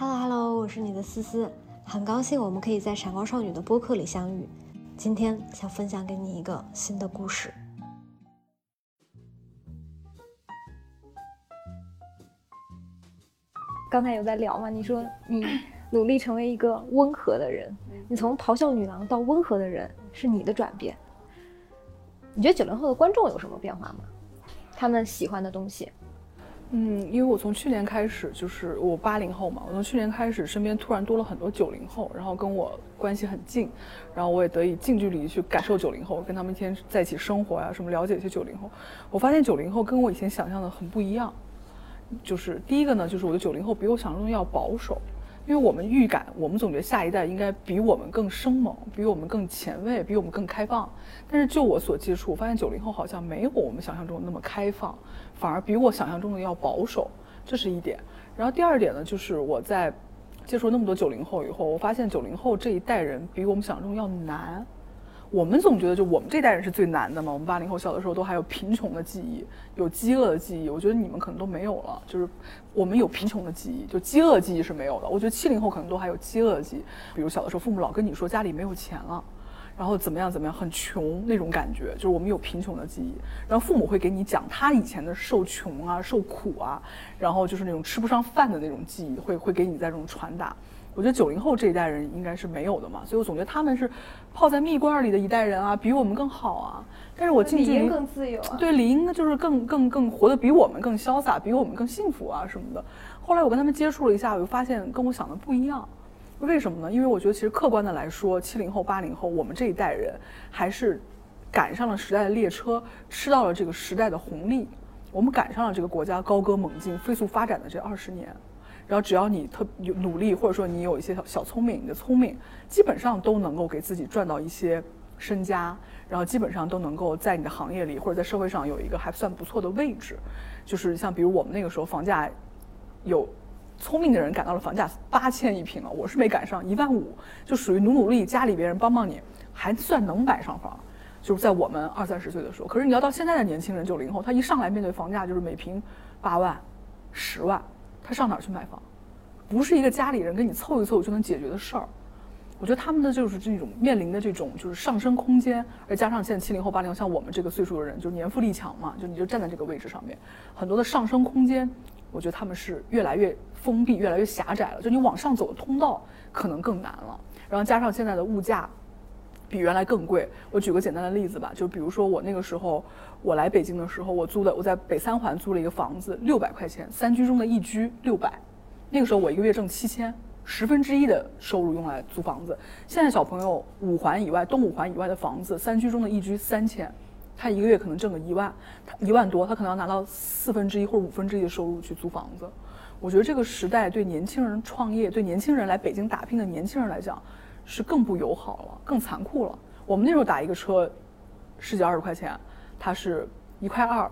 Hello Hello，我是你的思思，很高兴我们可以在闪光少女的播客里相遇。今天想分享给你一个新的故事。刚才有在聊嘛？你说你努力成为一个温和的人，你从咆哮女郎到温和的人，是你的转变。你觉得九零后的观众有什么变化吗？他们喜欢的东西？嗯，因为我从去年开始，就是我八零后嘛，我从去年开始，身边突然多了很多九零后，然后跟我关系很近，然后我也得以近距离去感受九零后，跟他们一天在一起生活呀，什么了解一些九零后。我发现九零后跟我以前想象的很不一样，就是第一个呢，就是我的九零后比我想象中要保守。因为我们预感，我们总觉得下一代应该比我们更生猛，比我们更前卫，比我们更开放。但是就我所接触，发现九零后好像没有我们想象中那么开放，反而比我想象中的要保守，这是一点。然后第二点呢，就是我在接触那么多九零后以后，我发现九零后这一代人比我们想象中要难。我们总觉得就我们这代人是最难的嘛。我们八零后小的时候都还有贫穷的记忆，有饥饿的记忆。我觉得你们可能都没有了。就是我们有贫穷的记忆，就饥饿记忆是没有的。我觉得七零后可能都还有饥饿记忆，比如小的时候父母老跟你说家里没有钱了，然后怎么样怎么样很穷那种感觉，就是我们有贫穷的记忆。然后父母会给你讲他以前的受穷啊、受苦啊，然后就是那种吃不上饭的那种记忆，会会给你在这种传达。我觉得九零后这一代人应该是没有的嘛，所以我总觉得他们是泡在蜜罐里的一代人啊，比我们更好啊。但是我近距离更自由啊，对，理应就是更更更活得比我们更潇洒，比我们更幸福啊什么的。后来我跟他们接触了一下，我就发现跟我想的不一样。为什么呢？因为我觉得其实客观的来说，七零后、八零后，我们这一代人还是赶上了时代的列车，吃到了这个时代的红利，我们赶上了这个国家高歌猛进、飞速发展的这二十年。然后只要你特有努力，或者说你有一些小小聪明，你的聪明基本上都能够给自己赚到一些身家，然后基本上都能够在你的行业里或者在社会上有一个还算不错的位置。就是像比如我们那个时候房价，有聪明的人赶到了房价八千一平了，我是没赶上一万五，就属于努努力，家里别人帮帮你，还算能买上房。就是在我们二三十岁的时候，可是你要到现在的年轻人九零后，他一上来面对房价就是每平八万、十万。他上哪儿去买房？不是一个家里人跟你凑一凑就能解决的事儿。我觉得他们的就是这种面临的这种就是上升空间，而加上现在七零后、八零后，像我们这个岁数的人，就年富力强嘛，就你就站在这个位置上面，很多的上升空间，我觉得他们是越来越封闭、越来越狭窄了。就你往上走的通道可能更难了。然后加上现在的物价比原来更贵。我举个简单的例子吧，就比如说我那个时候。我来北京的时候，我租的我在北三环租了一个房子，六百块钱，三居中的一居六百。那个时候我一个月挣七千，十分之一的收入用来租房子。现在小朋友五环以外、东五环以外的房子，三居中的一居三千，他一个月可能挣个一万，他一万多，他可能要拿到四分之一或者五分之一的收入去租房子。我觉得这个时代对年轻人创业、对年轻人来北京打拼的年轻人来讲，是更不友好了，更残酷了。我们那时候打一个车，十几二十块钱。它是一块二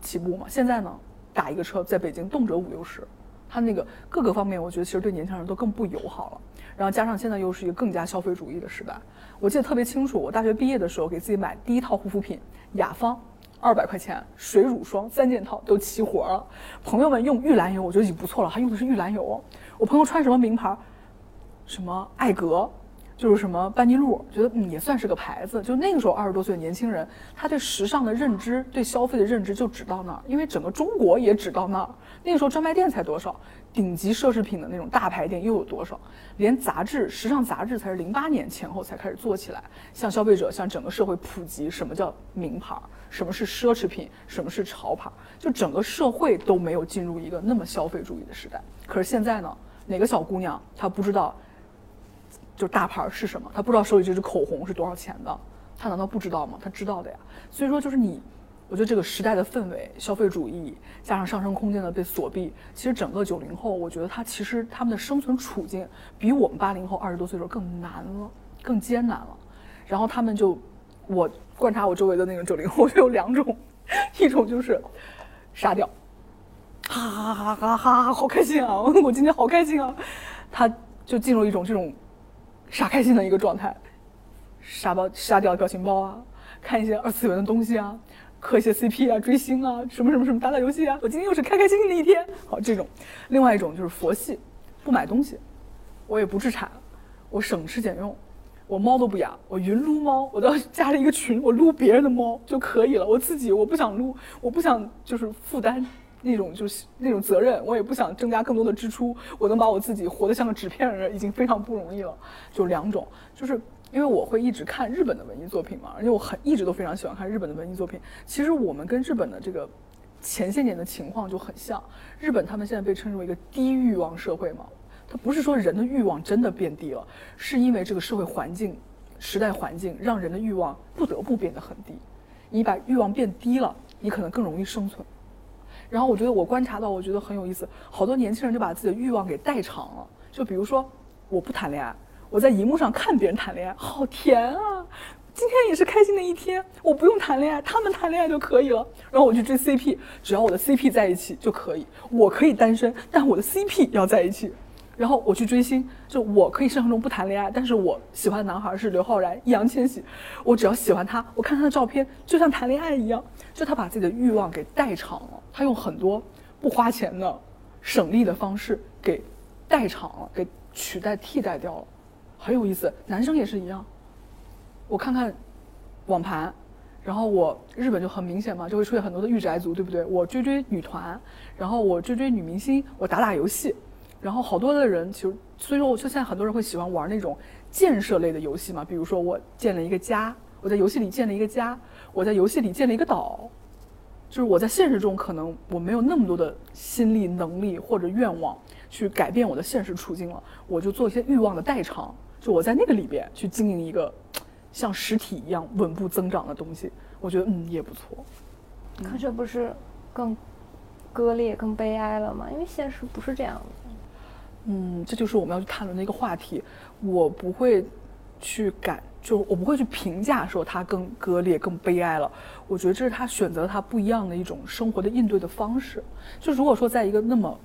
起步嘛？现在呢，打一个车在北京动辄五六十，它那个各个方面，我觉得其实对年轻人都更不友好了。然后加上现在又是一个更加消费主义的时代，我记得特别清楚，我大学毕业的时候给自己买第一套护肤品，雅芳，二百块钱，水乳霜三件套都齐活了。朋友们用玉兰油，我觉得已经不错了，还用的是玉兰油。我朋友穿什么名牌？什么艾格？就是什么班尼路，觉得也算是个牌子。就那个时候二十多岁的年轻人，他对时尚的认知、对消费的认知就只到那儿，因为整个中国也只到那儿。那个时候专卖店才多少，顶级奢侈品的那种大牌店又有多少？连杂志、时尚杂志才是零八年前后才开始做起来，向消费者、向整个社会普及什么叫名牌，什么是奢侈品，什么是潮牌，就整个社会都没有进入一个那么消费主义的时代。可是现在呢，哪个小姑娘她不知道？就是大牌是什么？他不知道手里这支口红是多少钱的，他难道不知道吗？他知道的呀。所以说，就是你，我觉得这个时代的氛围，消费主义加上上升空间的被锁闭，其实整个九零后，我觉得他其实他们的生存处境比我们八零后二十多岁的时候更难了，更艰难了。然后他们就，我观察我周围的那个九零后就 有两种，一种就是傻屌，哈哈哈哈哈哈，好开心啊！我今天好开心啊！他就进入一种这种。傻开心的一个状态，傻包傻掉表情包啊，看一些二次元的东西啊，磕一些 CP 啊，追星啊，什么什么什么打打游戏啊。我今天又是开开心心的一天。好，这种，另外一种就是佛系，不买东西，我也不置产，我省吃俭用，我猫都不养，我云撸猫，我都要加了一个群，我撸别人的猫就可以了。我自己我不想撸，我不想就是负担那种就是那种责任，我也不想增加更多的支出。我能把我自己活得像个纸片人，已经非常不容易了。就两种，就是因为我会一直看日本的文艺作品嘛，而且我很一直都非常喜欢看日本的文艺作品。其实我们跟日本的这个前些年的情况就很像。日本他们现在被称之为一个低欲望社会嘛，它不是说人的欲望真的变低了，是因为这个社会环境、时代环境让人的欲望不得不变得很低。你把欲望变低了，你可能更容易生存。然后我觉得我观察到，我觉得很有意思，好多年轻人就把自己的欲望给代偿了。就比如说，我不谈恋爱，我在荧幕上看别人谈恋爱，好甜啊！今天也是开心的一天，我不用谈恋爱，他们谈恋爱就可以了。然后我去追 CP，只要我的 CP 在一起就可以。我可以单身，但我的 CP 要在一起。然后我去追星，就我可以生活中不谈恋爱，但是我喜欢的男孩是刘昊然、易烊千玺，我只要喜欢他，我看他的照片就像谈恋爱一样。就他把自己的欲望给代偿了，他用很多不花钱的、省力的方式给代偿了，给取代、替代掉了，很有意思。男生也是一样。我看看网盘，然后我日本就很明显嘛，就会出现很多的御宅族，对不对？我追追女团，然后我追追女明星，我打打游戏，然后好多的人其实，所以说我就现在很多人会喜欢玩那种建设类的游戏嘛，比如说我建了一个家，我在游戏里建了一个家，我在游戏里建了一个岛，就是我在现实中可能我没有那么多的心力、能力或者愿望去改变我的现实处境了，我就做一些欲望的代偿，就我在那个里边去经营一个。像实体一样稳步增长的东西，我觉得嗯也不错。可这不是更割裂、更悲哀了吗？因为现实不是这样的。嗯，这就是我们要去谈论的一个话题。我不会去感，就我不会去评价说他更割裂、更悲哀了。我觉得这是他选择他不一样的一种生活的应对的方式。就如果说在一个那么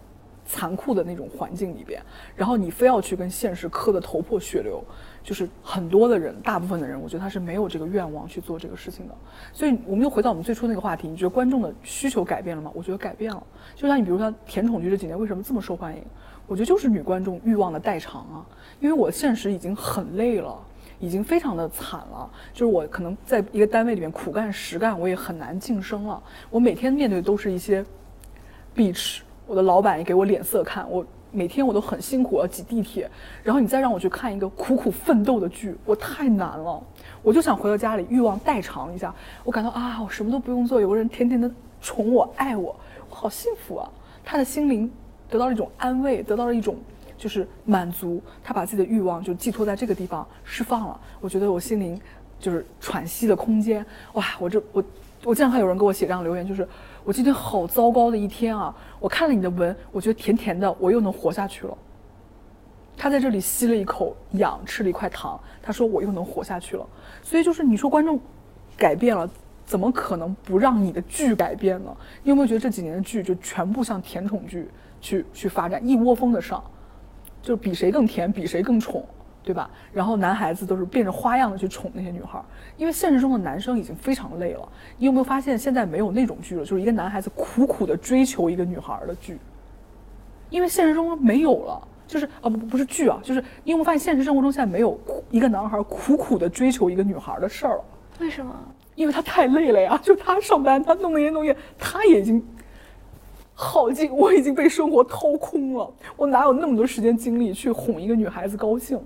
残酷的那种环境里边，然后你非要去跟现实磕得头破血流。就是很多的人，大部分的人，我觉得他是没有这个愿望去做这个事情的。所以，我们又回到我们最初那个话题，你觉得观众的需求改变了吗？我觉得改变了。就像你，比如说甜宠剧这几年为什么这么受欢迎？我觉得就是女观众欲望的代偿啊。因为我现实已经很累了，已经非常的惨了。就是我可能在一个单位里面苦干实干，我也很难晋升了。我每天面对都是一些 bitch，我的老板也给我脸色看，我。每天我都很辛苦，要挤地铁，然后你再让我去看一个苦苦奋斗的剧，我太难了。我就想回到家里，欲望代偿一下。我感到啊，我什么都不用做，有个人天天的宠我、爱我，我好幸福啊！他的心灵得到了一种安慰，得到了一种就是满足。他把自己的欲望就寄托在这个地方释放了，我觉得我心灵就是喘息的空间。哇，我这我我经常看有人给我写这样留言，就是。我今天好糟糕的一天啊！我看了你的文，我觉得甜甜的，我又能活下去了。他在这里吸了一口氧，吃了一块糖，他说我又能活下去了。所以就是你说观众改变了，怎么可能不让你的剧改变呢？你有没有觉得这几年的剧就全部像甜宠剧去去发展，一窝蜂的上，就是比谁更甜，比谁更宠。对吧？然后男孩子都是变着花样的去宠那些女孩，因为现实中的男生已经非常累了。你有没有发现现在没有那种剧了？就是一个男孩子苦苦的追求一个女孩的剧，因为现实中没有了。就是啊不不是剧啊，就是你有没有发现现实生活中现在没有一个男孩苦苦的追求一个女孩的事儿了？为什么？因为他太累了呀！就他上班，他弄那些东西，他已经耗尽，我已经被生活掏空了。我哪有那么多时间精力去哄一个女孩子高兴？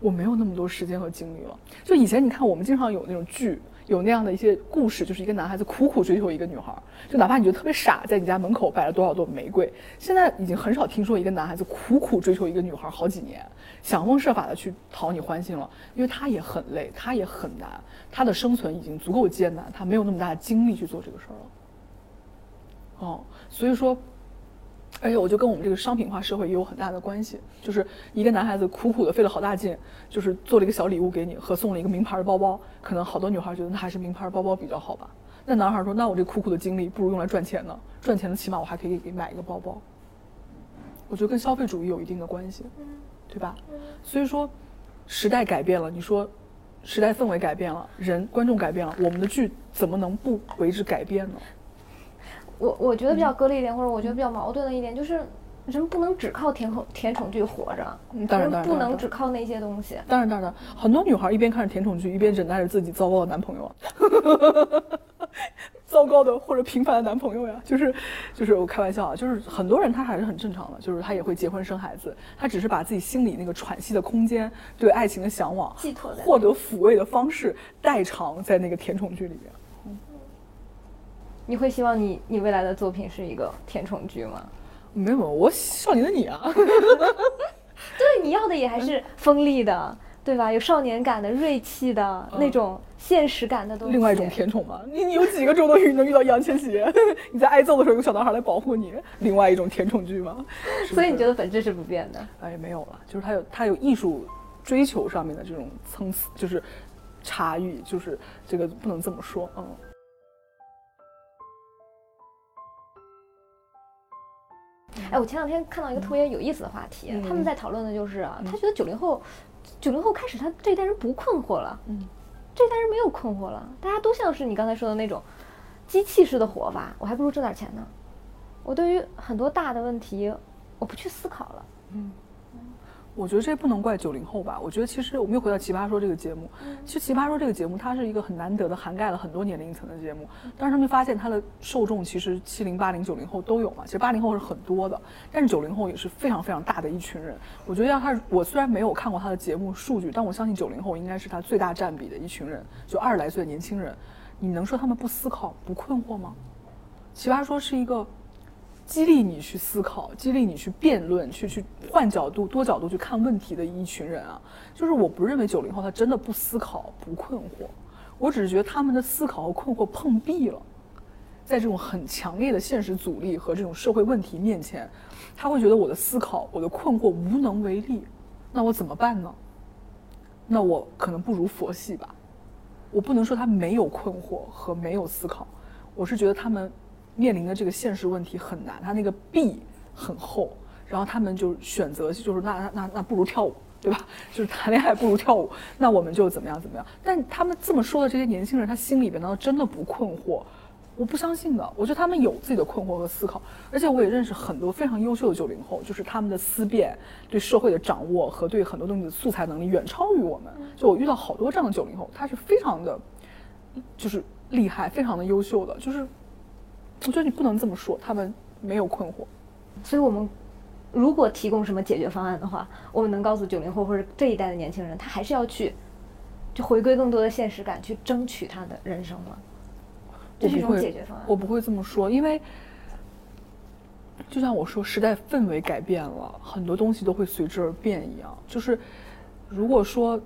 我没有那么多时间和精力了。就以前你看，我们经常有那种剧，有那样的一些故事，就是一个男孩子苦苦追求一个女孩，就哪怕你觉得特别傻，在你家门口摆了多少朵玫瑰，现在已经很少听说一个男孩子苦苦追求一个女孩好几年，想方设法的去讨你欢心了，因为他也很累，他也很难，他的生存已经足够艰难，他没有那么大的精力去做这个事儿了。哦，所以说。而且我就跟我们这个商品化社会也有很大的关系，就是一个男孩子苦苦的费了好大劲，就是做了一个小礼物给你，和送了一个名牌的包包，可能好多女孩觉得那还是名牌包包比较好吧。那男孩说，那我这苦苦的经历不如用来赚钱呢，赚钱的起码我还可以给买一个包包。我觉得跟消费主义有一定的关系，对吧？所以说，时代改变了，你说，时代氛围改变了，人观众改变了，我们的剧怎么能不为之改变呢？我我觉得比较割裂一点，或者我觉得比较矛盾的一点就是，人不能只靠甜宠甜宠剧活着，嗯当然当然不能只靠那些东西。当然，当然，很多女孩一边看着甜宠剧，一边忍耐着自己糟糕的男朋友啊，糟糕的或者平凡的男朋友呀，就是，就是我开玩笑啊，就是很多人他还是很正常的，就是他也会结婚生孩子，他只是把自己心里那个喘息的空间，对爱情的向往，寄托在获得抚慰的方式代偿在那个甜宠剧里面。你会希望你你未来的作品是一个甜宠剧吗？没有，我少年的你啊，对，你要的也还是锋利的，对吧？有少年感的、锐气的、那种现实感的东西。另外一种甜宠嘛，你你有几个周冬雨能遇到易烊千玺？你在挨揍的时候有个小男孩来保护你，另外一种甜宠剧嘛。是不所以你觉得本质是不变的？哎，没有了，就是他有他有艺术追求上面的这种层次，就是差异，就是这个不能这么说，嗯。哎，我前两天看到一个特别有意思的话题，嗯。他们在讨论的就是啊，他觉得九零后，九零后开始他这一代人不困惑了，嗯，这一代人没有困惑了，大家都像是你刚才说的那种机器式的活法，我还不如挣点钱呢。我对于很多大的问题，我不去思考了。我觉得这不能怪九零后吧。我觉得其实我们又回到《奇葩说》这个节目，其实《奇葩说》这个节目它是一个很难得的涵盖了很多年龄层的节目。但是他们发现它的受众其实七零、八零、九零后都有嘛。其实八零后是很多的，但是九零后也是非常非常大的一群人。我觉得要他，我虽然没有看过他的节目数据，但我相信九零后应该是他最大占比的一群人，就二十来岁的年轻人。你能说他们不思考、不困惑吗？奇葩说是一个激励你去思考、激励你去辩论、去去换角度、多角度去看问题的一群人啊。就是我不认为九零后他真的不思考、不困惑，我只是觉得他们的思考和困惑碰壁了，在这种很强烈的现实阻力和这种社会问题面前，他会觉得我的思考、我的困惑无能为力，那我怎么办呢？那我可能不如佛系吧。我不能说他没有困惑和没有思考，我是觉得他们面临的这个现实问题很难，他那个壁很厚，然后他们就选择就是那那那那不如跳舞，对吧？就是谈恋爱不如跳舞，那我们就怎么样怎么样。但他们这么说的这些年轻人，他心里边难道真的不困惑？我不相信的，我觉得他们有自己的困惑和思考，而且我也认识很多非常优秀的九零后，就是他们的思辨、对社会的掌握和对很多东西的素材能力远超于我们。就我遇到好多这样的九零后，他是非常的，就是厉害，非常的优秀的。就是我觉得你不能这么说，他们没有困惑。所以我们如果提供什么解决方案的话，我们能告诉九零后或者这一代的年轻人，他还是要去就回归更多的现实感，去争取他的人生吗？这是一种解决方案。我不会这么说，因为就像我说，时代氛围改变了，很多东西都会随之而变一样。就是如果说，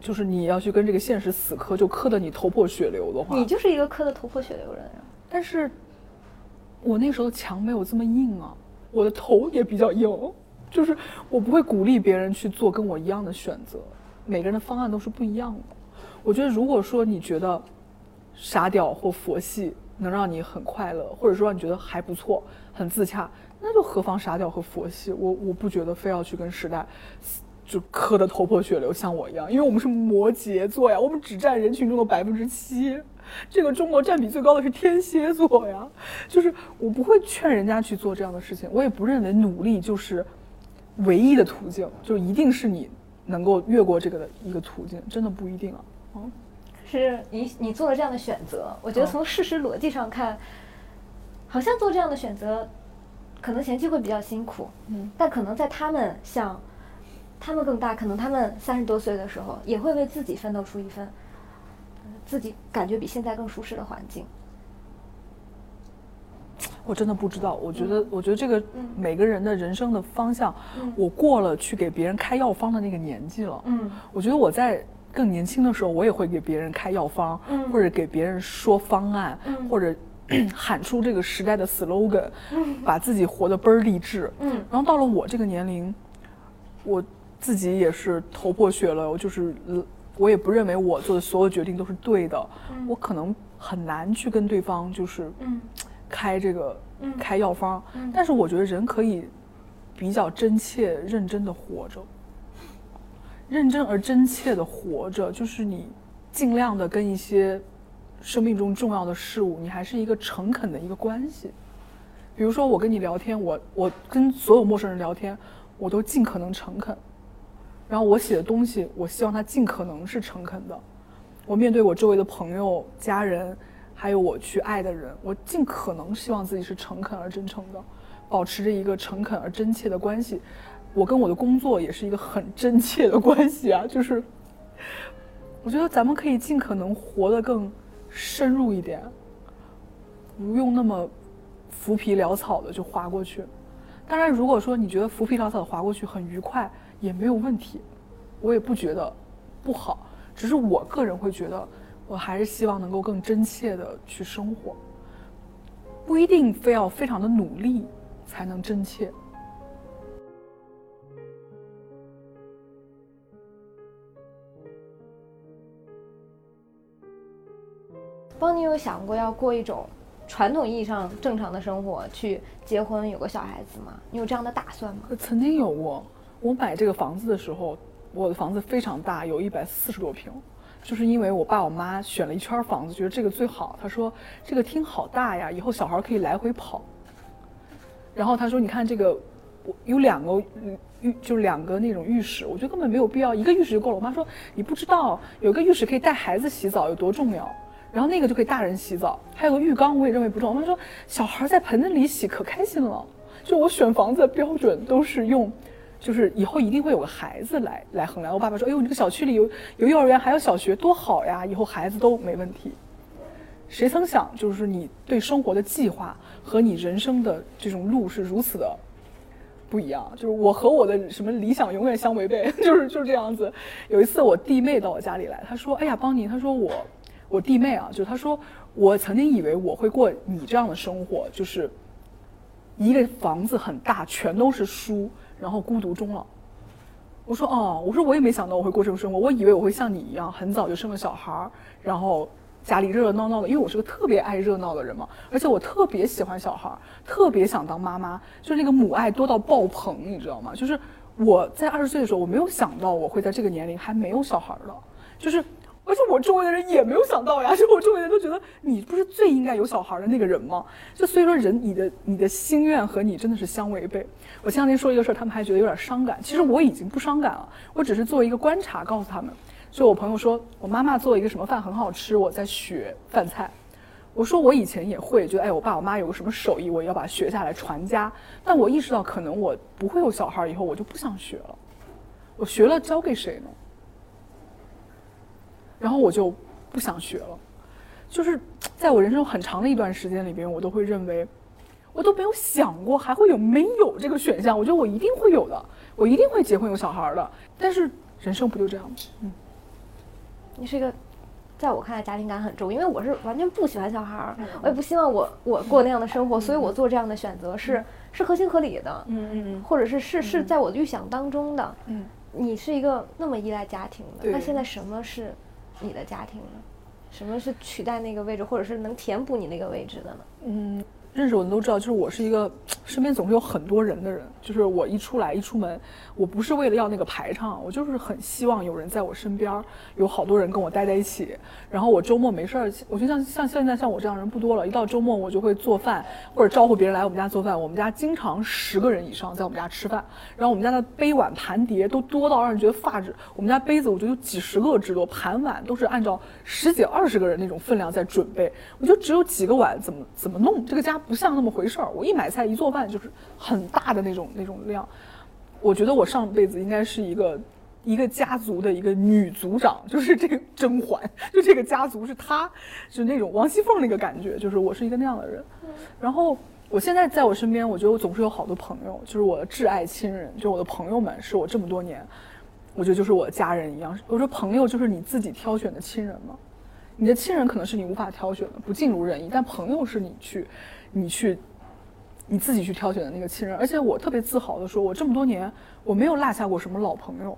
就是你要去跟这个现实死磕，就磕得你头破血流的话，你就是一个磕得头破血流人啊。但是，我那时候墙没有这么硬啊，我的头也比较硬，就是我不会鼓励别人去做跟我一样的选择，每个人的方案都是不一样的。我觉得，如果说你觉得傻屌或佛系能让你很快乐，或者说让你觉得还不错，很自洽，那就何妨傻屌和佛系。我我不觉得非要去跟时代就磕得头破血流，像我一样，因为我们是摩羯座呀，我们只占人群中的百分之七。这个中国占比最高的是天蝎座呀，就是我不会劝人家去做这样的事情，我也不认为努力就是唯一的途径，就一定是你能够越过这个的一个途径，真的不一定啊。嗯，是你你做了这样的选择，我觉得哦从事实逻辑上看，好像做这样的选择，可能前期会比较辛苦，嗯，但可能在他们像他们更大，可能他们三十多岁的时候，也会为自己奋斗出一份呃自己感觉比现在更舒适的环境。我真的不知道，我觉得，我觉得这个嗯每个人的人生的方向，嗯我过了去给别人开药方的那个年纪了。嗯我觉得我在更年轻的时候，我也会给别人开药方，嗯或者给别人说方案，嗯或者 喊出这个时代的 slogan，、把自己活得倍儿励志。嗯然后到了我这个年龄，我自己也是头破血流，就是呃我也不认为我做的所有决定都是对的，嗯。我可能很难去跟对方就是嗯。开这个、嗯。开药方，嗯。但是我觉得人可以比较真切、认真的活着，认真而真切的活着，就是你尽量的跟一些生命中重要的事物，你还是一个诚恳的一个关系。比如说我跟你聊天，我我跟所有陌生人聊天，我都尽可能诚恳。然后我写的东西，我希望它尽可能是诚恳的。我面对我周围的朋友、家人，还有我去爱的人，我尽可能希望自己是诚恳而真诚的，保持着一个诚恳而真切的关系。我跟我的工作也是一个很真切的关系啊，就是我觉得咱们可以尽可能活得更深入一点，不用那么浮皮潦草的就划过去。当然，如果说你觉得浮皮潦草的划过去很愉快，也没有问题，我也不觉得不好。只是我个人会觉得，我还是希望能够更真切的去生活，不一定非要非常的努力才能真切。邦尼有想过要过一种传统意义上正常的生活，去结婚有个小孩子吗？你有这样的打算吗？曾经有过，我买这个房子的时候。我的房子非常大，有一百四十多平，就是因为我爸我妈选了一圈房子，觉得这个最好。他说这个厅好大呀，以后小孩可以来回跑。然后他说你看这个，我有两个浴，就是两个那种浴室，我觉得根本没有必要，一个浴室就够了。我妈说你不知道，有个浴室可以带孩子洗澡有多重要，然后那个就可以大人洗澡，还有个浴缸，我也认为不重要。我妈说小孩在盆子里洗可开心了。就我选房子的标准都是用。就是以后一定会有个孩子来来衡量。我爸爸说：“哎呦，你这个小区里有有幼儿园，还有小学，多好呀！以后孩子都没问题。”谁曾想，就是你对生活的计划和你人生的这种路是如此的不一样。就是我和我的什么理想永远相违背，就是就是这样子。有一次我弟妹到我家里来，她说：“哎呀，邦尼，她说我我弟妹啊，就她说我曾经以为我会过你这样的生活，就是一个房子很大，全都是书。”然后孤独终老。我说哦，我说我也没想到我会过这种生活，我以为我会像你一样，很早就生了小孩儿，然后家里热热闹闹的，因为我是个特别爱热闹的人嘛，而且我特别喜欢小孩儿，特别想当妈妈，就是那个母爱多到爆棚，你知道吗？就是我在二十岁的时候，我没有想到我会在这个年龄还没有小孩儿的，就是。而且我周围的人也没有想到呀，就我周围的人都觉得你不是最应该有小孩的那个人吗？就所以说人你的你的心愿和你真的是相违背。我前两天说一个事儿，他们还觉得有点伤感。其实我已经不伤感了，我只是做一个观察告诉他们。就我朋友说我妈妈做一个什么饭很好吃，我在学饭菜。我说我以前也会觉得，哎，我爸我妈有个什么手艺，我要把学下来传家。但我意识到可能我不会有小孩以后，我就不想学了。我学了教给谁呢？然后我就不想学了，就是在我人生很长的一段时间里边，我都会认为，我都没有想过还会有没有这个选项。我觉得我一定会有的，我一定会结婚有小孩的。但是人生不就这样吗？嗯，你是一个，在我看来家庭感很重，因为我是完全不喜欢小孩，我也不希望我我过那样的生活，所以我做这样的选择是是合情合理的。嗯嗯嗯，或者是是是在我的预想当中的。嗯，你是一个那么依赖家庭的，那现在什么是？你的家庭呢？什么是取代那个位置，或者是能填补你那个位置的呢？嗯。认识我的都知道，就是我是一个身边总是有很多人的人。就是我一出来一出门，我不是为了要那个排场，我就是很希望有人在我身边，有好多人跟我待在一起。然后我周末没事儿，我觉得像像现在像我这样人不多了，一到周末我就会做饭或者招呼别人来我们家做饭。我们家经常十个人以上在我们家吃饭，然后我们家的杯碗盘碟都多到让人觉得发指。我们家杯子我觉得有几十个之多，盘碗都是按照十几二十个人那种分量在准备。我就只有几个碗怎么怎么弄这个家。不像那么回事儿。我一买菜一做饭就是很大的那种那种量。我觉得我上辈子应该是一个一个家族的一个女族长，就是这个甄嬛，就这个家族是她，是那种王熙凤那个感觉，就是我是一个那样的人。然后我现在在我身边，我觉得我总是有好多朋友，就是我的挚爱亲人，就是我的朋友们，是我这么多年，我觉得就是我的家人一样。我说朋友就是你自己挑选的亲人嘛？你的亲人可能是你无法挑选的，不尽如人意，但朋友是你去。你去，你自己去挑选的那个亲人，而且我特别自豪的说，我这么多年我没有落下过什么老朋友，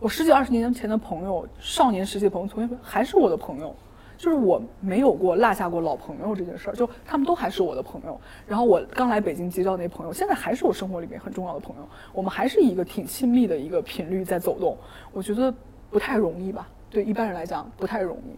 我十几二十年前的朋友，少年时期的朋友，同学还是我的朋友，就是我没有过落下过老朋友这件事儿，就他们都还是我的朋友。然后我刚来北京结交那朋友，现在还是我生活里面很重要的朋友，我们还是一个挺亲密的一个频率在走动，我觉得不太容易吧？对一般人来讲不太容易。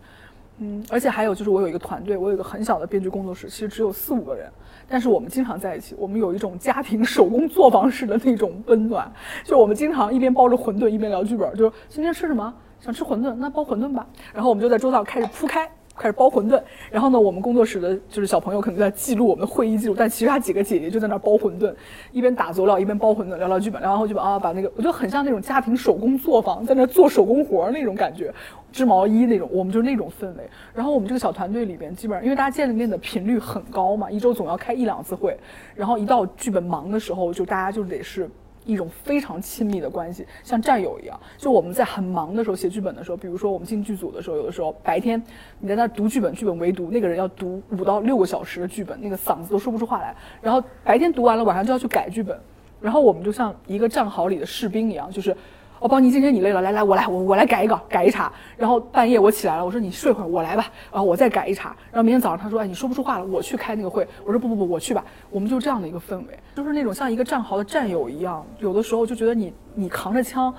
嗯，而且还有就是我有一个团队，我有一个很小的编剧工作室，其实只有四五个人，但是我们经常在一起，我们有一种家庭手工作坊式的那种温暖，就我们经常一边包着馄饨一边聊剧本，就是今天吃什么，想吃馄饨，那包馄饨吧，然后我们就在桌上开始铺开。开始包馄饨，然后呢，我们工作室的就是小朋友可能在记录我们的会议记录，但其他几个姐姐就在那包馄饨，一边打佐料一边包馄饨，聊聊剧本，聊完剧本啊，把那个我觉得很像那种家庭手工作坊，在那做手工活那种感觉，织毛衣那种，我们就是那种氛围。然后我们这个小团队里边，基本上因为大家见面的频率很高嘛，一周总要开一两次会，然后一到剧本忙的时候，就大家就得是。一种非常亲密的关系，像战友一样。就我们在很忙的时候写剧本的时候，比如说我们进剧组的时候，有的时候白天你在那读剧本，剧本围读，那个人要读五到六个小时的剧本，那个嗓子都说不出话来。然后白天读完了，晚上就要去改剧本。然后我们就像一个战壕里的士兵一样，就是。我帮你，今天你累了，来来，我来，我我来改一个，改一茬。然后半夜我起来了，我说你睡会儿，我来吧。然后我再改一茬。然后明天早上他说，哎，你说不出话了，我去开那个会。我说不不不，我去吧。我们就这样的一个氛围，就是那种像一个战壕的战友一样。有的时候就觉得你你扛着枪，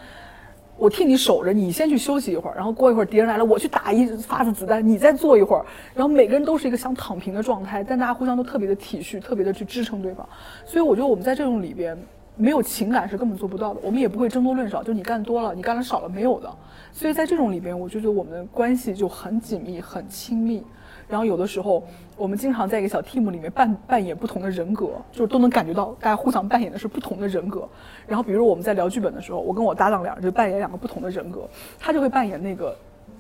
我替你守着，你先去休息一会儿。然后过一会儿敌人来了，我去打一发子子弹，你再坐一会儿。然后每个人都是一个想躺平的状态，但大家互相都特别的体恤，特别的去支撑对方。所以我觉得我们在这种里边。没有情感是根本做不到的，我们也不会争多论少，就你干多了，你干的少了没有的。所以在这种里边，我就觉得我们的关系就很紧密、很亲密。然后有的时候，我们经常在一个小 team 里面扮扮演不同的人格，就是都能感觉到大家互相扮演的是不同的人格。然后比如我们在聊剧本的时候，我跟我搭档两人就扮演两个不同的人格，他就会扮演那个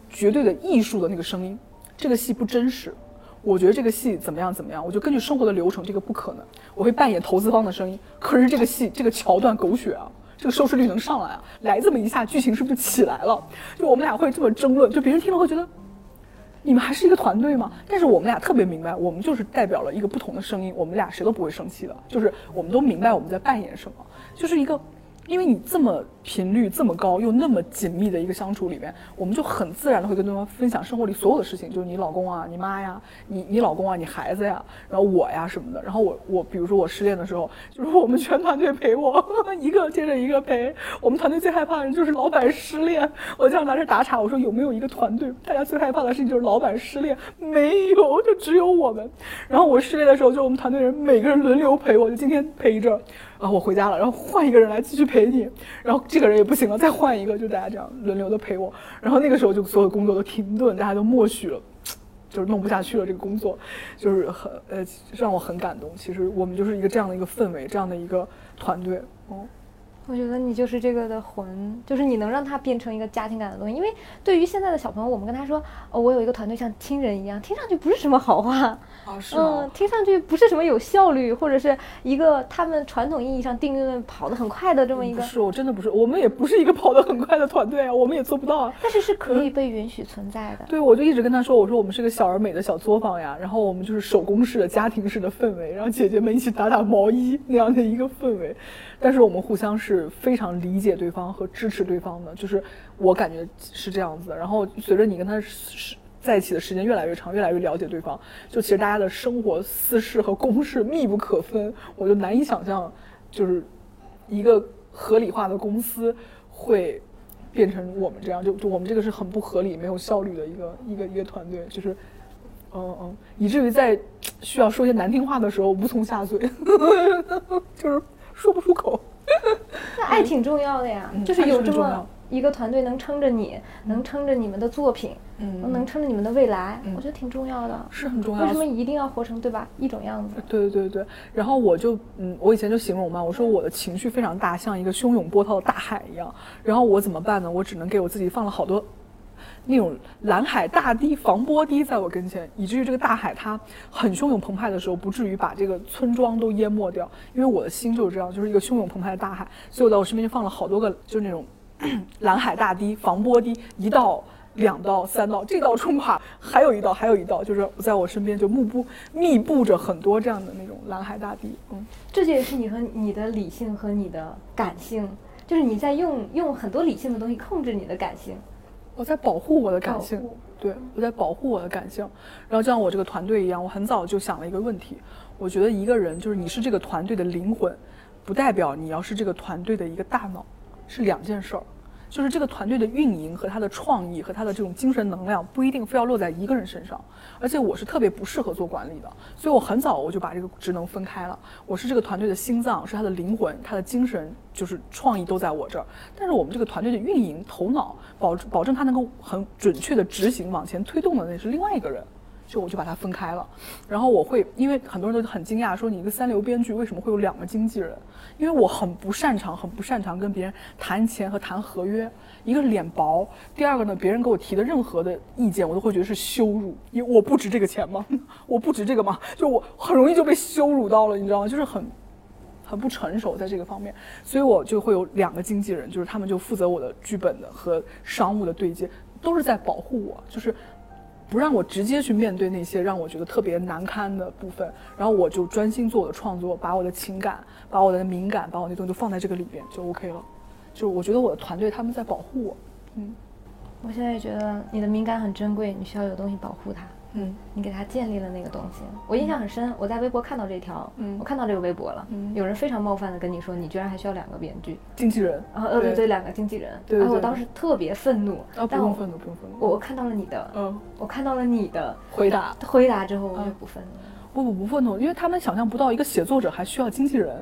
绝对的艺术的那个声音，这个戏不真实。我觉得这个戏怎么样怎么样，我就根据生活的流程，这个不可能。我会扮演投资方的声音，可是这个戏这个桥段狗血啊，这个收视率能上来啊？来这么一下，剧情是不是起来了？就我们俩会这么争论，就别人听了会觉得，你们还是一个团队吗？但是我们俩特别明白，我们就是代表了一个不同的声音，我们俩谁都不会生气的，就是我们都明白我们在扮演什么，就是一个。因为你这么频率这么高，又那么紧密的一个相处里面，我们就很自然的会跟对方分享生活里所有的事情，就是你老公啊、你妈呀、你你老公啊、你孩子呀，然后我呀什么的。然后我我比如说我失恋的时候，就是我们全团队陪我，一个接着一个陪。我们团队最害怕的人就是老板失恋，我经常拿这打岔，我说有没有一个团队，大家最害怕的事情就是老板失恋？没有，就只有我们。然后我失恋的时候，就我们团队人每个人轮流陪我，就今天陪着。啊我回家了，然后换一个人来继续陪你，然后这个人也不行了，再换一个，就大家这样轮流的陪我。然后那个时候就所有工作都停顿，大家都默许了，就是弄不下去了。这个工作就是很呃让我很感动。其实我们就是一个这样的一个氛围，这样的一个团队。哦，我觉得你就是这个的魂，就是你能让他变成一个家庭感的东西。因为对于现在的小朋友，我们跟他说哦，我有一个团队像亲人一样，听上去不是什么好话。嗯，听上去不是什么有效率，或者是一个他们传统意义上定论跑得很快的这么一个。不是，我真的不是，我们也不是一个跑得很快的团队啊，我们也做不到啊。但是是可以被允许存在的。对，我就一直跟他说，我说我们是个小而美的小作坊呀，然后我们就是手工式的家庭式的氛围，然后姐姐们一起打打毛衣那样的一个氛围，但是我们互相是非常理解对方和支持对方的，就是我感觉是这样子的。然后随着你跟他是。在一起的时间越来越长，越来越了解对方，就其实大家的生活私事和公事密不可分，我就难以想象，就是一个合理化的公司会变成我们这样，就就我们这个是很不合理、没有效率的一个一个一个团队，就是，嗯嗯，以至于在需要说些难听话的时候无从下嘴，就是说不出口。那爱挺重要的呀，就是有这么。一个团队能撑着你，能撑着你们的作品，嗯，能撑着你们的未来，我觉得挺重要的，是很重要。为什么一定要活成对吧一种样子？对对对对。然后我就嗯，我以前就形容嘛，我说我的情绪非常大，像一个汹涌波涛的大海一样。然后我怎么办呢？我只能给我自己放了好多那种蓝海大堤防波堤在我跟前，以至于这个大海它很汹涌澎湃的时候，不至于把这个村庄都淹没掉。因为我的心就是这样，就是一个汹涌澎湃的大海，所以我在我身边就放了好多个，就是那种。蓝海大堤防波堤一道、两道、三道，这道冲垮，还有一道，还有一道，就是在我身边就密布密布着很多这样的那种蓝海大堤。嗯，这也是你和你的理性和你的感性，就是你在用用很多理性的东西控制你的感性。我在保护我的感性，对我在保护我的感性。然后就像我这个团队一样，我很早就想了一个问题，我觉得一个人就是你是这个团队的灵魂，不代表你要是这个团队的一个大脑。是两件事儿，就是这个团队的运营和他的创意和他的这种精神能量不一定非要落在一个人身上，而且我是特别不适合做管理的，所以我很早我就把这个职能分开了。我是这个团队的心脏，是他的灵魂，他的精神就是创意都在我这儿。但是我们这个团队的运营头脑保保证他能够很准确的执行往前推动的那是另外一个人。就我就把它分开了，然后我会，因为很多人都很惊讶，说你一个三流编剧为什么会有两个经纪人？因为我很不擅长，很不擅长跟别人谈钱和谈合约。一个是脸薄，第二个呢，别人给我提的任何的意见，我都会觉得是羞辱，因为我不值这个钱吗？我不值这个吗？就我很容易就被羞辱到了，你知道吗？就是很，很不成熟在这个方面，所以我就会有两个经纪人，就是他们就负责我的剧本的和商务的对接，都是在保护我，就是。不让我直接去面对那些让我觉得特别难堪的部分，然后我就专心做我的创作，把我的情感、把我的敏感、把我那东西就放在这个里边就 OK 了。就我觉得我的团队他们在保护我，嗯。我现在觉得你的敏感很珍贵，你需要有东西保护它。嗯，你给他建立了那个东西，我印象很深。我在微博看到这条，嗯，我看到这个微博了，嗯，有人非常冒犯的跟你说，你居然还需要两个编剧、经纪人，然后呃对对，两个经纪人，对然后，我当时特别愤怒，啊不用愤怒不用愤怒，我我看到了你的，嗯，我看到了你的回答，回答之后我就不愤怒，不不不愤怒，因为他们想象不到一个写作者还需要经纪人。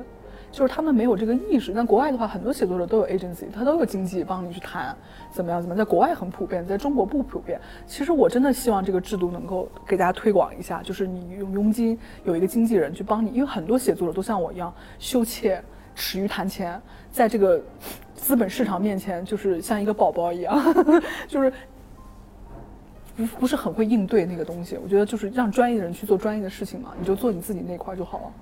就是他们没有这个意识，但国外的话，很多写作者都有 agency，他都有经纪帮你去谈怎么样怎么样，在国外很普遍，在中国不普遍。其实我真的希望这个制度能够给大家推广一下，就是你用佣金有一个经纪人去帮你，因为很多写作者都像我一样羞怯、耻于谈钱，在这个资本市场面前就是像一个宝宝一样，就是不不是很会应对那个东西。我觉得就是让专业的人去做专业的事情嘛，你就做你自己那块就好了。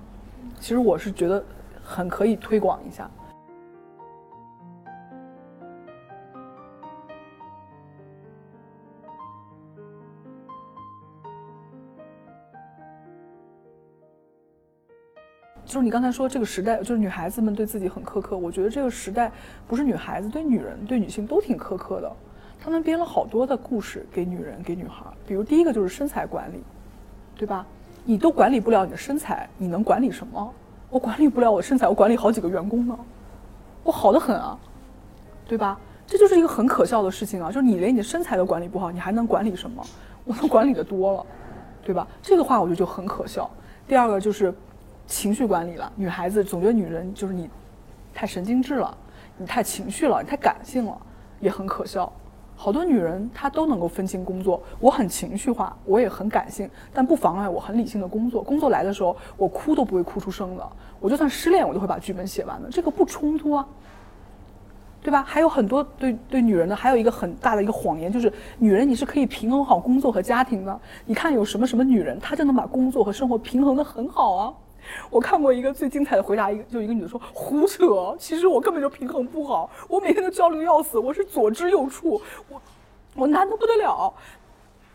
其实我是觉得。很可以推广一下。就是你刚才说这个时代，就是女孩子们对自己很苛刻。我觉得这个时代不是女孩子对女人、对女性都挺苛刻的。他们编了好多的故事给女人、给女孩。比如第一个就是身材管理，对吧？你都管理不了你的身材，你能管理什么？我管理不了我身材，我管理好几个员工呢，我好的很啊，对吧？这就是一个很可笑的事情啊！就是你连你的身材都管理不好，你还能管理什么？我都管理的多了，对吧？这个话我觉得就很可笑。第二个就是情绪管理了，女孩子总觉得女人就是你太神经质了，你太情绪了，你太感性了，也很可笑。好多女人她都能够分清工作，我很情绪化，我也很感性，但不妨碍我很理性的工作。工作来的时候，我哭都不会哭出声的。我就算失恋，我都会把剧本写完的，这个不冲突啊，对吧？还有很多对对女人的，还有一个很大的一个谎言，就是女人你是可以平衡好工作和家庭的。你看有什么什么女人，她就能把工作和生活平衡的很好啊。我看过一个最精彩的回答，一个就一个女的说胡扯，其实我根本就平衡不好，我每天都焦虑要死，我是左支右绌，我我难的不得了。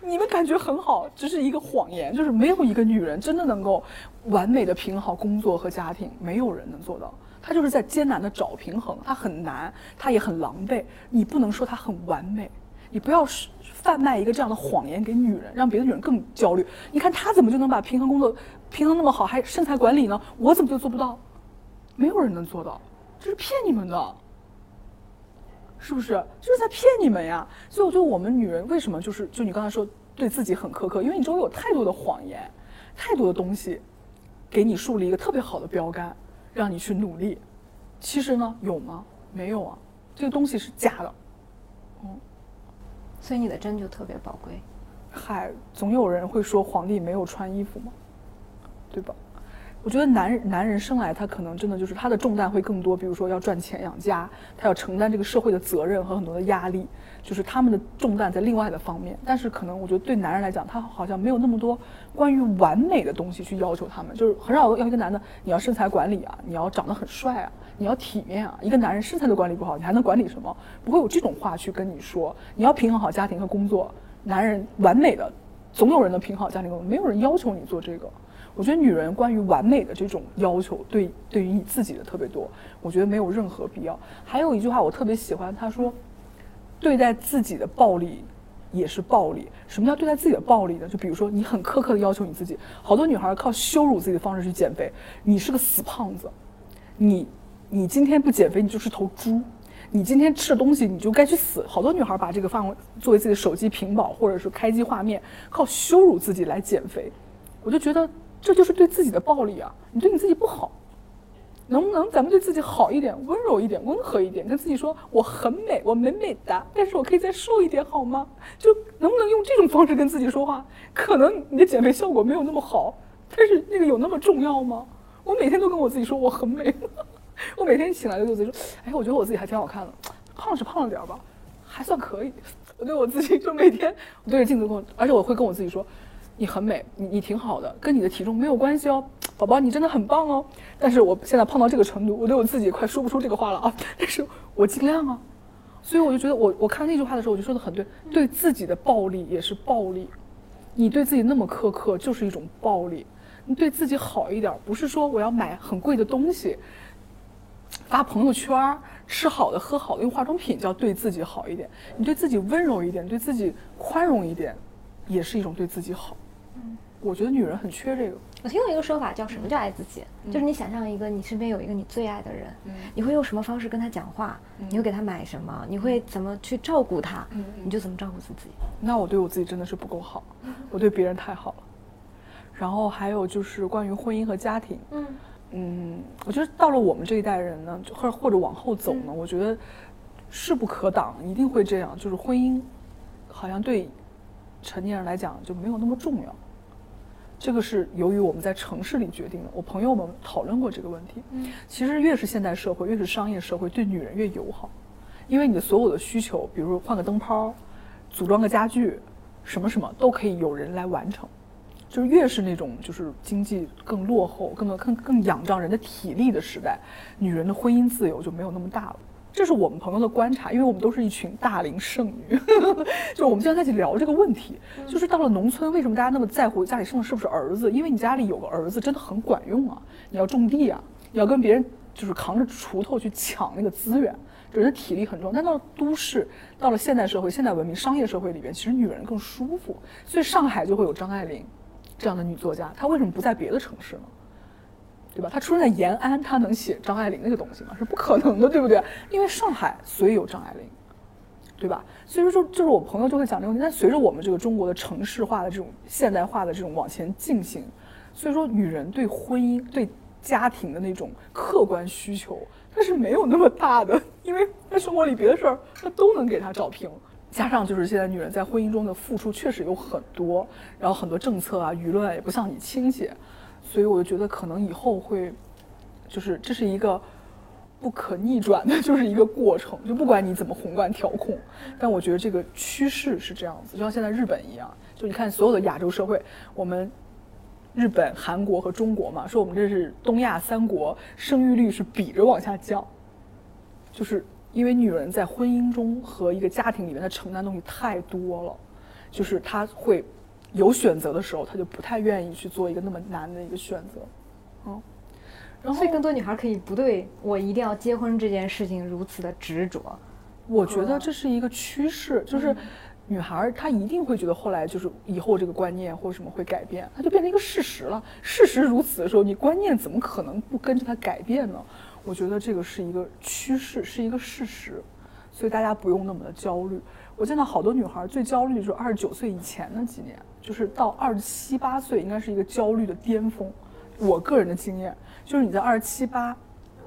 你们感觉很好，只是一个谎言，就是没有一个女人真的能够完美的平衡好工作和家庭，没有人能做到。她就是在艰难的找平衡，她很难，她也很狼狈。你不能说她很完美，你不要是贩卖一个这样的谎言给女人，让别的女人更焦虑。你看她怎么就能把平衡工作平衡那么好，还身材管理呢？我怎么就做不到？没有人能做到，这是骗你们的。是不是就是在骗你们呀？所以我觉得我们女人为什么就是就你刚才说对自己很苛刻，因为你周围有太多的谎言，太多的东西，给你树立一个特别好的标杆，让你去努力。其实呢，有吗？没有啊，这个东西是假的。嗯，所以你的真就特别宝贵。嗨，总有人会说皇帝没有穿衣服吗？对吧？我觉得男人男人生来他可能真的就是他的重担会更多，比如说要赚钱养家，他要承担这个社会的责任和很多的压力，就是他们的重担在另外的方面。但是可能我觉得对男人来讲，他好像没有那么多关于完美的东西去要求他们，就是很少要一个男的你要身材管理啊，你要长得很帅啊，你要体面啊。一个男人身材都管理不好，你还能管理什么？不会有这种话去跟你说。你要平衡好家庭和工作，男人完美的，总有人能平衡好家庭工作，没有人要求你做这个。我觉得女人关于完美的这种要求，对对于你自己的特别多，我觉得没有任何必要。还有一句话我特别喜欢，他说：“对待自己的暴力也是暴力。”什么叫对待自己的暴力呢？就比如说你很苛刻的要求你自己，好多女孩靠羞辱自己的方式去减肥。你是个死胖子，你你今天不减肥，你就是头猪。你今天吃的东西你就该去死。好多女孩把这个放作为自己的手机屏保或者是开机画面，靠羞辱自己来减肥。我就觉得这就是对自己的暴力啊！你对你自己不好，能不能咱们对自己好一点，温柔一点，温和一点，跟自己说我很美，我美美的，但是我可以再瘦一点好吗？就能不能用这种方式跟自己说话？可能你的减肥效果没有那么好，但是那个有那么重要吗？我每天都跟我自己说我很美。我每天醒来就对自己说：“哎，我觉得我自己还挺好看的，胖是胖了点吧，还算可以。”我对我自己就每天我对着镜子跟我，而且我会跟我自己说：“你很美，你你挺好的，跟你的体重没有关系哦，宝宝你真的很棒哦。”但是我现在胖到这个程度，我对我自己快说不出这个话了啊！但是我尽量啊，所以我就觉得我我看那句话的时候，我就说的很对，对自己的暴力也是暴力，你对自己那么苛刻就是一种暴力。你对自己好一点，不是说我要买很贵的东西。发朋友圈，吃好的喝好的，用化妆品叫对自己好一点。你对自己温柔一点，对自己宽容一点，也是一种对自己好。嗯，我觉得女人很缺这个。我听过一个说法，叫什么叫爱自己？就是你想象一个你身边有一个你最爱的人，你会用什么方式跟他讲话？你会给他买什么？你会怎么去照顾他？你就怎么照顾自己。那我对我自己真的是不够好，我对别人太好了。然后还有就是关于婚姻和家庭。嗯。嗯，我觉得到了我们这一代人呢，或者或者往后走呢，我觉得势不可挡，一定会这样。就是婚姻，好像对成年人来讲就没有那么重要。这个是由于我们在城市里决定的。我朋友们讨论过这个问题。嗯，其实越是现代社会，越是商业社会，对女人越友好，因为你的所有的需求，比如换个灯泡、组装个家具，什么什么都可以有人来完成。就是越是那种就是经济更落后、更更更仰仗人的体力的时代，女人的婚姻自由就没有那么大了。这是我们朋友的观察，因为我们都是一群大龄剩女，就我们经常在一起聊这个问题。就是到了农村，为什么大家那么在乎家里生的是不是儿子？因为你家里有个儿子真的很管用啊！你要种地啊，你要跟别人就是扛着锄头去抢那个资源，人的体力很重。但到了都市，到了现代社会、现代文明、商业社会里边，其实女人更舒服。所以上海就会有张爱玲。这样的女作家，她为什么不在别的城市呢？对吧？她出生在延安，她能写张爱玲那个东西吗？是不可能的，对不对？因为上海，所以有张爱玲，对吧？所以说，就就是我朋友就会讲这个问题。但随着我们这个中国的城市化的这种现代化的这种往前进行，所以说女人对婚姻、对家庭的那种客观需求，她是没有那么大的，因为在生活里别的事儿，她都能给她找平。加上就是现在女人在婚姻中的付出确实有很多，然后很多政策啊、舆论啊也不向你倾斜，所以我就觉得可能以后会，就是这是一个不可逆转的，就是一个过程。就不管你怎么宏观调控，但我觉得这个趋势是这样子，就像现在日本一样，就你看所有的亚洲社会，我们日本、韩国和中国嘛，说我们这是东亚三国，生育率是比着往下降，就是。因为女人在婚姻中和一个家庭里面，她承担东西太多了，就是她会有选择的时候，他就不太愿意去做一个那么难的一个选择，嗯。然后，所以更多女孩可以不对我一定要结婚这件事情如此的执着。我觉得这是一个趋势，就是女孩她一定会觉得后来就是以后这个观念或什么会改变，它就变成一个事实了。事实如此的时候，你观念怎么可能不跟着它改变呢？我觉得这个是一个趋势，是一个事实，所以大家不用那么的焦虑。我见到好多女孩最焦虑就是二十九岁以前的几年，就是到二十七八岁应该是一个焦虑的巅峰。我个人的经验就是你在二十七八、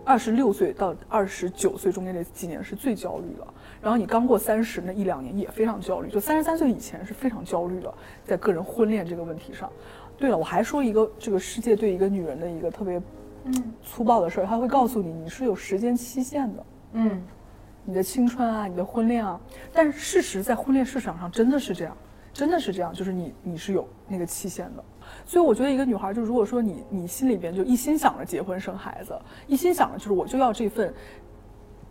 二十六岁到二十九岁中间这几年是最焦虑的，然后你刚过三十那一两年也非常焦虑，就三十三岁以前是非常焦虑的，在个人婚恋这个问题上。对了，我还说一个这个世界对一个女人的一个特别。嗯，粗暴的事儿，他会告诉你，你是有时间期限的。嗯，你的青春啊，你的婚恋啊，但是事实在婚恋市场上真的是这样，真的是这样，就是你你是有那个期限的。所以我觉得一个女孩，就如果说你你心里边就一心想着结婚生孩子，一心想着就是我就要这份。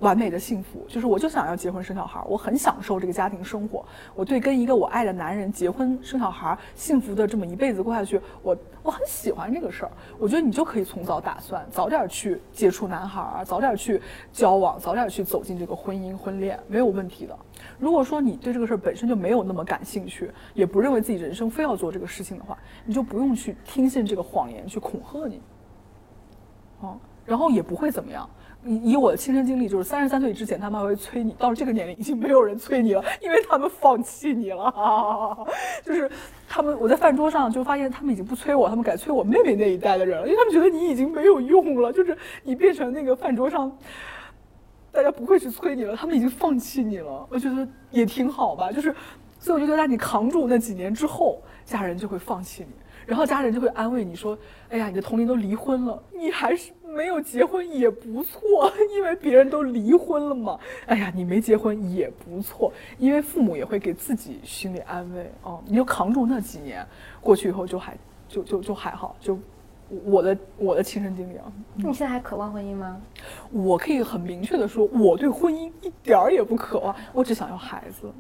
完美的幸福，就是我就想要结婚生小孩，我很享受这个家庭生活。我对跟一个我爱的男人结婚生小孩，幸福的这么一辈子过下去，我我很喜欢这个事儿。我觉得你就可以从早打算，早点去接触男孩儿，早点去交往，早点去走进这个婚姻婚恋，没有问题的。如果说你对这个事儿本身就没有那么感兴趣，也不认为自己人生非要做这个事情的话，你就不用去听信这个谎言去恐吓你。哦，然后也不会怎么样。以以我的亲身经历，就是三十三岁之前，他们还会催你；到了这个年龄，已经没有人催你了，因为他们放弃你了。就是他们，我在饭桌上就发现他们已经不催我，他们改催我妹妹那一代的人了，因为他们觉得你已经没有用了，就是你变成那个饭桌上大家不会去催你了，他们已经放弃你了。我觉得也挺好吧，就是所以我就觉得你扛住那几年之后，家人就会放弃你。然后家人就会安慰你说：“哎呀，你的同龄都离婚了，你还是没有结婚也不错，因为别人都离婚了嘛。哎呀，你没结婚也不错，因为父母也会给自己心理安慰哦。你就扛住那几年，过去以后就还就就就还好。就我的我的亲身经历啊。你现在还渴望婚姻吗？我可以很明确的说，我对婚姻一点儿也不渴望，我只想要孩子。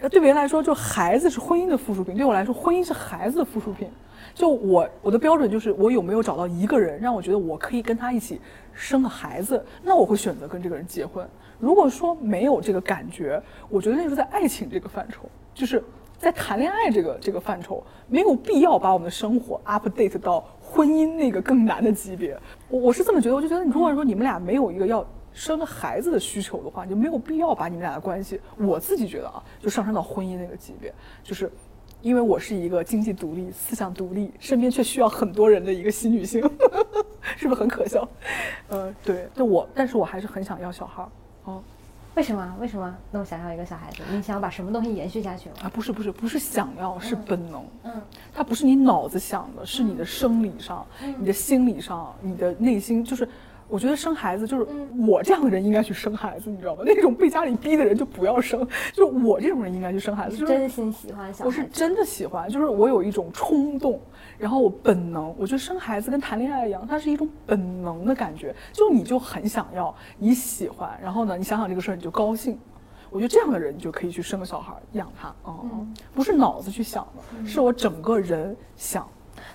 对别人来说，就孩子是婚姻的附属品；对我来说，婚姻是孩子的附属品。就我我的标准就是我有没有找到一个人让我觉得我可以跟他一起生个孩子，那我会选择跟这个人结婚。如果说没有这个感觉，我觉得那是在爱情这个范畴，就是在谈恋爱这个这个范畴，没有必要把我们的生活 update 到婚姻那个更难的级别。我我是这么觉得，我就觉得如果说你们俩没有一个要生个孩子的需求的话，就没有必要把你们俩的关系，我自己觉得啊，就上升到婚姻那个级别，就是。因为我是一个经济独立、思想独立，身边却需要很多人的一个新女性，是不是很可笑？呃，对，就我，但是我还是很想要小孩儿。哦，为什么？为什么那么想要一个小孩子？你想要把什么东西延续下去吗？啊，不是，不是，不是想要，是本能。嗯，它不是你脑子想的，是你的生理上、你的心理上、你的内心，就是。我觉得生孩子就是我这样的人应该去生孩子，你知道吗？那种被家里逼的人就不要生，就是我这种人应该去生孩子。就是真心喜欢小孩，我是真的喜欢，就是我有一种冲动，然后我本能，我觉得生孩子跟谈恋爱一样，它是一种本能的感觉，就你就很想要，你喜欢，然后呢，你想想这个事儿你就高兴。我觉得这样的人你就可以去生个小孩养他，嗯，不是脑子去想的，是我整个人想。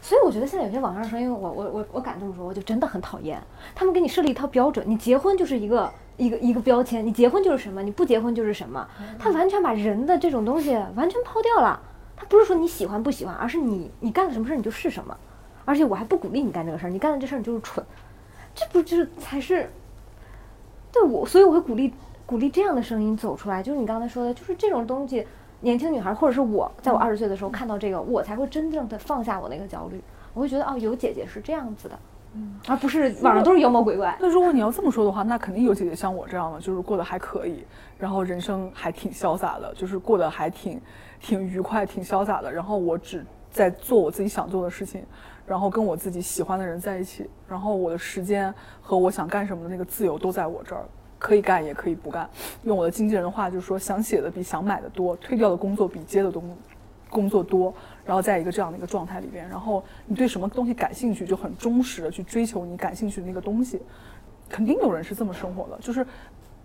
所以我觉得现在有些网上说，因为我我我我敢这么说，我就真的很讨厌他们给你设立一套标准，你结婚就是一个一个一个标签，你结婚就是什么，你不结婚就是什么，他完全把人的这种东西完全抛掉了。他不是说你喜欢不喜欢，而是你你干了什么事儿你就是什么，而且我还不鼓励你干这个事儿，你干了这事儿你就是蠢，这不就是才是对我，所以我会鼓励鼓励这样的声音走出来，就是你刚才说的，就是这种东西。年轻女孩，或者是我，在我二十岁的时候看到这个，我才会真正的放下我那个焦虑。我会觉得，哦，有姐姐是这样子的，嗯，而不是网上都是妖魔鬼怪。那如果你要这么说的话，那肯定有姐姐像我这样的，就是过得还可以，然后人生还挺潇洒的，就是过得还挺挺愉快、挺潇洒的。然后我只在做我自己想做的事情，然后跟我自己喜欢的人在一起，然后我的时间和我想干什么的那个自由都在我这儿。可以干也可以不干，用我的经纪人的话就是说，想写的比想买的多，推掉的工作比接的东工作多，然后在一个这样的一个状态里边，然后你对什么东西感兴趣，就很忠实的去追求你感兴趣的那个东西，肯定有人是这么生活的，就是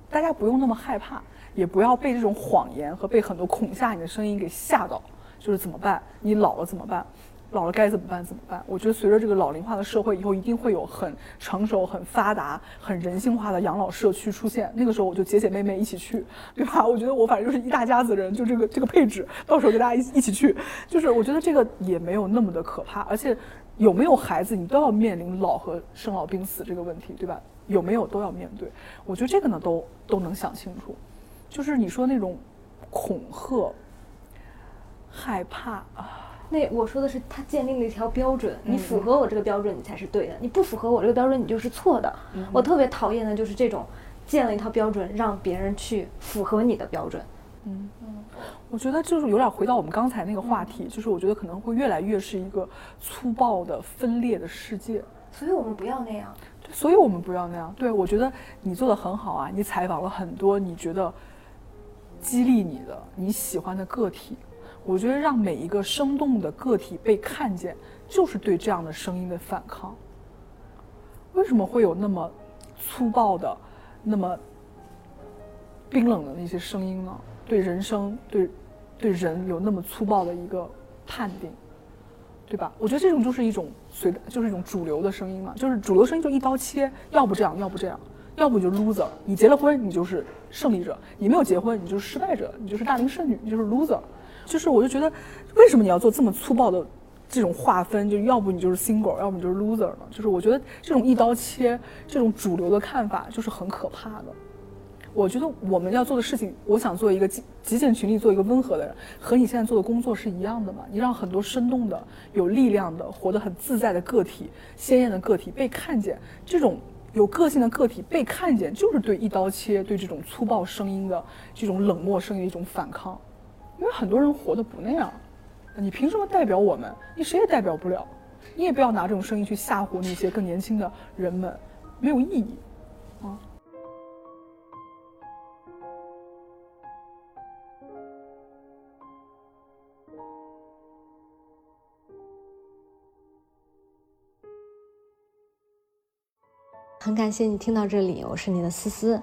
大家不用那么害怕，也不要被这种谎言和被很多恐吓你的声音给吓到，就是怎么办？你老了怎么办？老了该怎么办？怎么办？我觉得随着这个老龄化的社会，以后一定会有很成熟、很发达、很人性化的养老社区出现。那个时候我就姐姐妹妹一起去，对吧？我觉得我反正就是一大家子人，就这个这个配置，到时候就大家一一起去。就是我觉得这个也没有那么的可怕，而且有没有孩子，你都要面临老和生老病死这个问题，对吧？有没有都要面对。我觉得这个呢，都都能想清楚。就是你说那种恐吓、害怕啊。那我说的是，他建立了一条标准，你符合我这个标准，你才是对的；你不符合我这个标准，你就是错的。我特别讨厌的就是这种建了一套标准，让别人去符合你的标准。嗯嗯，我觉得就是有点回到我们刚才那个话题，就是我觉得可能会越来越是一个粗暴的分裂的世界。所以我们不要那样。所以我们不要那样。对，我觉得你做的很好啊，你采访了很多你觉得激励你的、你喜欢的个体。我觉得让每一个生动的个体被看见，就是对这样的声音的反抗。为什么会有那么粗暴的、那么冰冷的那些声音呢？对人生、对对人有那么粗暴的一个判定，对吧？我觉得这种就是一种随，就是一种主流的声音嘛。就是主流声音就一刀切，要不这样，要不这样，要不就 loser。你结了婚，你就是胜利者；你没有结婚，你就是失败者，你就是大龄剩女，你就是 loser。就是，我就觉得，为什么你要做这么粗暴的这种划分，就要不你就是 single，要不你就是 loser 呢？就是我觉得这种一刀切，这种主流的看法就是很可怕的。我觉得我们要做的事情，我想做一个极极简群力，做一个温和的人，和你现在做的工作是一样的嘛？你让很多生动的、有力量的、活得很自在的个体、鲜艳的个体被看见，这种有个性的个体被看见，就是对一刀切、对这种粗暴声音的这种冷漠声音的一种反抗。因为很多人活得不那样。你凭什么代表我们？你谁也代表不了。你也不要拿这种声音去吓唬那些更年轻的人们，没有意义。啊。很感谢你听到这里，我是你的思思，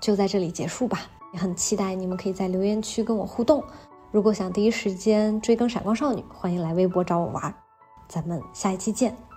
就在这里结束吧。也很期待你们可以在留言区跟我互动。如果想第一时间追更《闪光少女》，欢迎来微博找我玩。咱们下一期见。